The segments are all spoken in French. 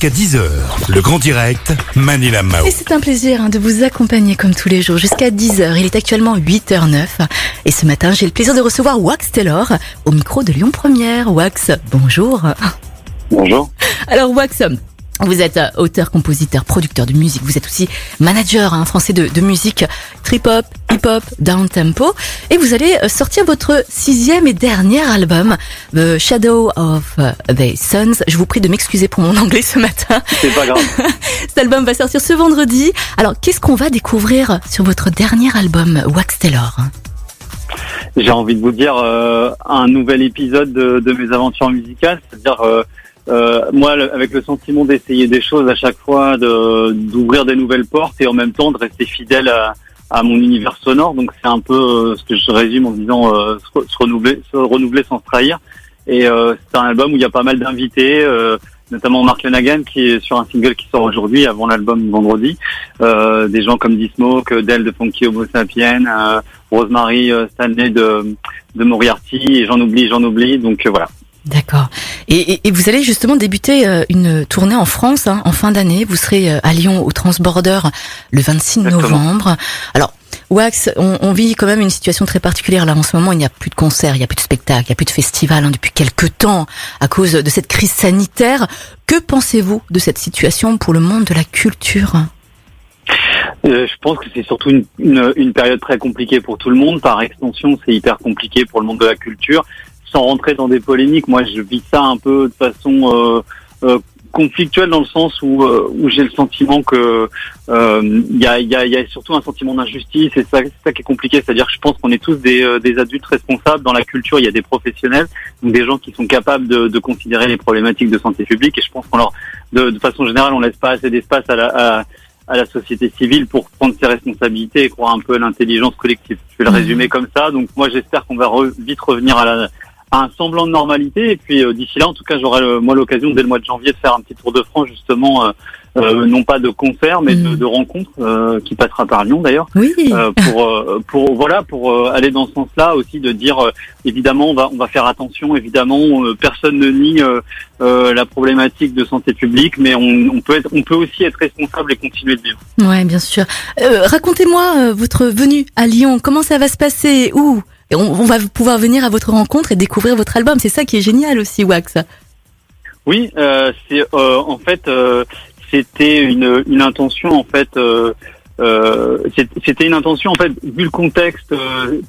jusqu'à 10h. Le grand direct, Manila Mao. Et c'est un plaisir hein, de vous accompagner comme tous les jours jusqu'à 10h. Il est actuellement 8h09 et ce matin j'ai le plaisir de recevoir Wax Taylor au micro de Lyon Première. Wax, bonjour. Bonjour. Alors Wax, vous êtes auteur, compositeur, producteur de musique. Vous êtes aussi manager hein, français de, de musique trip-hop, hip-hop, down-tempo. Et vous allez euh, sortir votre sixième et dernier album, The Shadow of euh, the Suns. Je vous prie de m'excuser pour mon anglais ce matin. C'est pas grave. Cet album va sortir ce vendredi. Alors, qu'est-ce qu'on va découvrir sur votre dernier album, Wax Taylor? J'ai envie de vous dire euh, un nouvel épisode de, de mes aventures musicales, c'est-à-dire euh, euh, moi le- avec le sentiment d'essayer des choses à chaque fois, de d'ouvrir des nouvelles portes et en même temps de rester fidèle à, à mon univers sonore. Donc c'est un peu euh, ce que je résume en disant euh, se, se renouveler, se renouveler sans se trahir. Et euh, c'est un album où il y a pas mal d'invités. notamment Mark Lenagan qui est sur un single qui sort aujourd'hui avant l'album vendredi. Euh, des gens comme D-Smoke, Del de Funky Homo Sapien, euh, Rosemary Stanley de, de Moriarty et j'en oublie, j'en oublie. Donc voilà. D'accord. Et, et- et vous allez justement débuter euh, une tournée en France hein, en fin d'année. Vous serez euh, à Lyon au Transborder le 26 Exactement. novembre. Alors, Wax, on, on vit quand même une situation très particulière là en ce moment. Il n'y a plus de concerts, il n'y a plus de spectacles, il n'y a plus de festivals hein, depuis quelques temps à cause de cette crise sanitaire. Que pensez-vous de cette situation pour le monde de la culture? Euh, je pense que c'est surtout une, une, une période très compliquée pour tout le monde. Par extension, c'est hyper compliqué pour le monde de la culture. Sans rentrer dans des polémiques, moi je vis ça un peu de façon euh, euh, conflictuelle dans le sens où, euh, où j'ai le sentiment que euh, il y, a, y, a, y a surtout un sentiment d'injustice et ça, c'est ça qui est compliqué. C'est-à-dire que je pense qu'on est tous des, euh, des adultes responsables. Dans la culture, il y a des professionnels, donc des gens qui sont capables de, de considérer les problématiques de santé publique. Et je pense qu'on leur, de, de façon générale, on laisse pas assez d'espace à la, à, à la société civile pour prendre ses responsabilités et croire un peu à l'intelligence collective. Je vais le Mhm. résumer comme ça. Donc moi j'espère qu'on va re- vite revenir à, la, un semblant de normalité. Et puis euh, d'ici là, en tout cas, j'aurai euh, moi l'occasion dès le mois de janvier de faire un petit tour de France justement, euh, euh, non pas de concert mais de, Mhm. de rencontres euh, qui passera par Lyon d'ailleurs. Oui. Euh, pour pour voilà pour euh, aller dans ce sens-là aussi de dire euh, évidemment on va on va faire attention évidemment euh, personne ne nie euh, euh, la problématique de santé publique mais on, on peut être on peut aussi être responsable et continuer de vivre. Ouais, bien sûr. Euh, Racontez-moi euh, votre venue à Lyon. Comment ça va se passer? Où? Et on, va pouvoir venir à votre rencontre et découvrir votre album. C'est ça qui est génial aussi, Wax. Oui, euh, c'est euh, en fait euh, c'était une, intention en fait c'était une intention en fait vu le contexte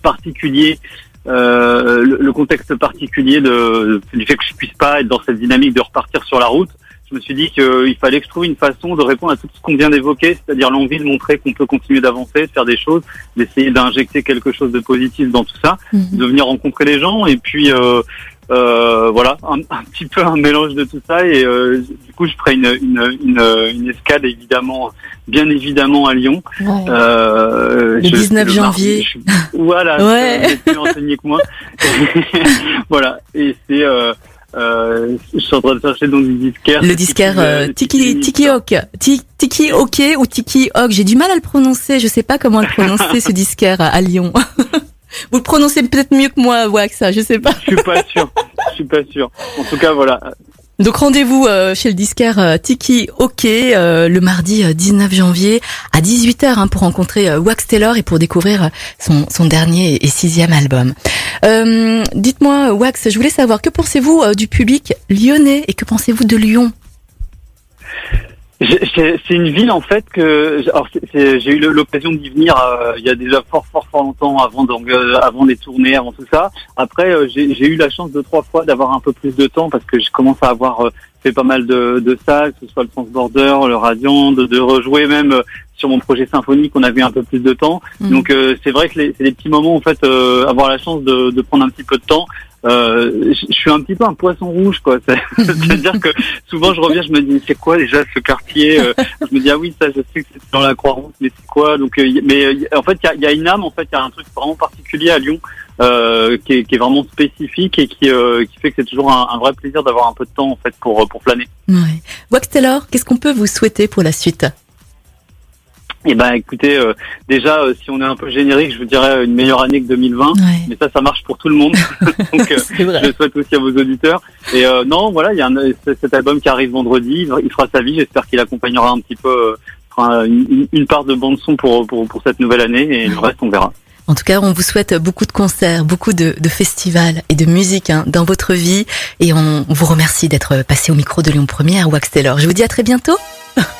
particulier le, le contexte particulier de, du fait que je puisse pas être dans cette dynamique de repartir sur la route. Je me suis dit qu'il fallait que je trouve une façon de répondre à tout ce qu'on vient d'évoquer, c'est-à-dire l'envie de montrer qu'on peut continuer d'avancer, de faire des choses, d'essayer d'injecter quelque chose de positif dans tout ça de venir rencontrer les gens et puis euh, euh, voilà un, un petit peu un mélange de tout ça et euh, du coup je ferai une, une, une, une escale évidemment bien évidemment à Lyon euh, Le je- 19 le janvier. je- voilà Ouais. êtes plus renseigné que moi voilà et c'est euh, euh, je suis en train de chercher donc du disquaire Le disquaire euh, Tiki Tiki Ok, Ti- Tiki Ok ou Tiki Ok. J'ai du mal à le prononcer. Je sais pas comment le prononcer ce disquaire à, à Lyon. Vous le prononcez peut-être mieux que moi, Wax. Je sais pas. je suis pas sûr je suis pas sûr en tout cas voilà Donc rendez-vous euh, chez le disquaire euh, Tiki Ok euh, le mardi euh, 19 janvier à 18h hein, pour rencontrer Wax Taylor et pour découvrir son, son dernier et sixième album. Dites-moi Wax, je voulais savoir que pensez-vous du public lyonnais et que pensez-vous de Lyon? C'est une ville en fait que j'ai eu l'occasion d'y venir euh, il y a déjà fort fort fort longtemps avant donc euh, avant les tournées avant tout ça. Après euh, j'ai eu la chance deux trois fois d'avoir un peu plus de temps parce que je commence à avoir euh, fait pas mal de, de salles, que ce soit le Transborder, le Radiant, de, de rejouer même euh, sur mon projet symphonique on avait un peu plus de temps. Mhm. Donc euh, c'est vrai que les- c'est des petits moments en fait euh, avoir la chance de, de prendre un petit peu de temps. Euh, je suis un petit peu un poisson rouge quoi. C'est- C'est-à-dire que souvent je reviens, je me dis c'est quoi déjà ce quartier Euh, Je me dis ah oui ça je sais que c'est dans la Croix-Rousse, mais c'est quoi? Donc euh, mais euh, en fait il y y a une âme, en fait il y a un truc vraiment particulier à Lyon euh, qui, est, qui est vraiment spécifique et qui, euh, qui fait que c'est toujours un, un vrai plaisir d'avoir un peu de temps en fait pour pour planer. Ouais. Wax Taylor, qu'est-ce qu'on peut vous souhaiter pour la suite? Et ben écoutez, euh, déjà euh, si on est un peu générique, je vous dirais une meilleure année que 2020. Ouais, Mais ça, ça marche pour tout le monde. Donc euh, je le souhaite aussi à vos auditeurs. Et euh, non, voilà, il y a un, cet album qui arrive vendredi. Il fera sa vie. J'espère qu'il accompagnera un petit peu euh, fera une, une- une part de bande son pour, pour pour cette nouvelle année. Et le reste, on verra. En tout cas, on vous souhaite beaucoup de concerts, beaucoup de, de festivals et de musique hein, dans votre vie. Et on vous remercie d'être passé au micro de Lyon Première, Wax Taylor. Je vous dis à très bientôt.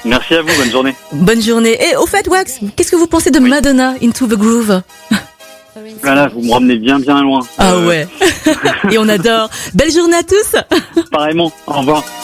Merci à vous. Bonne journée. Bonne journée. Et au fait, Wax, qu'est-ce que vous pensez de Madonna, Into the Groove? Voilà, vous me ramenez bien bien loin. Ah Euh, ouais. et on adore. Belle journée à tous. Pareillement. Au revoir.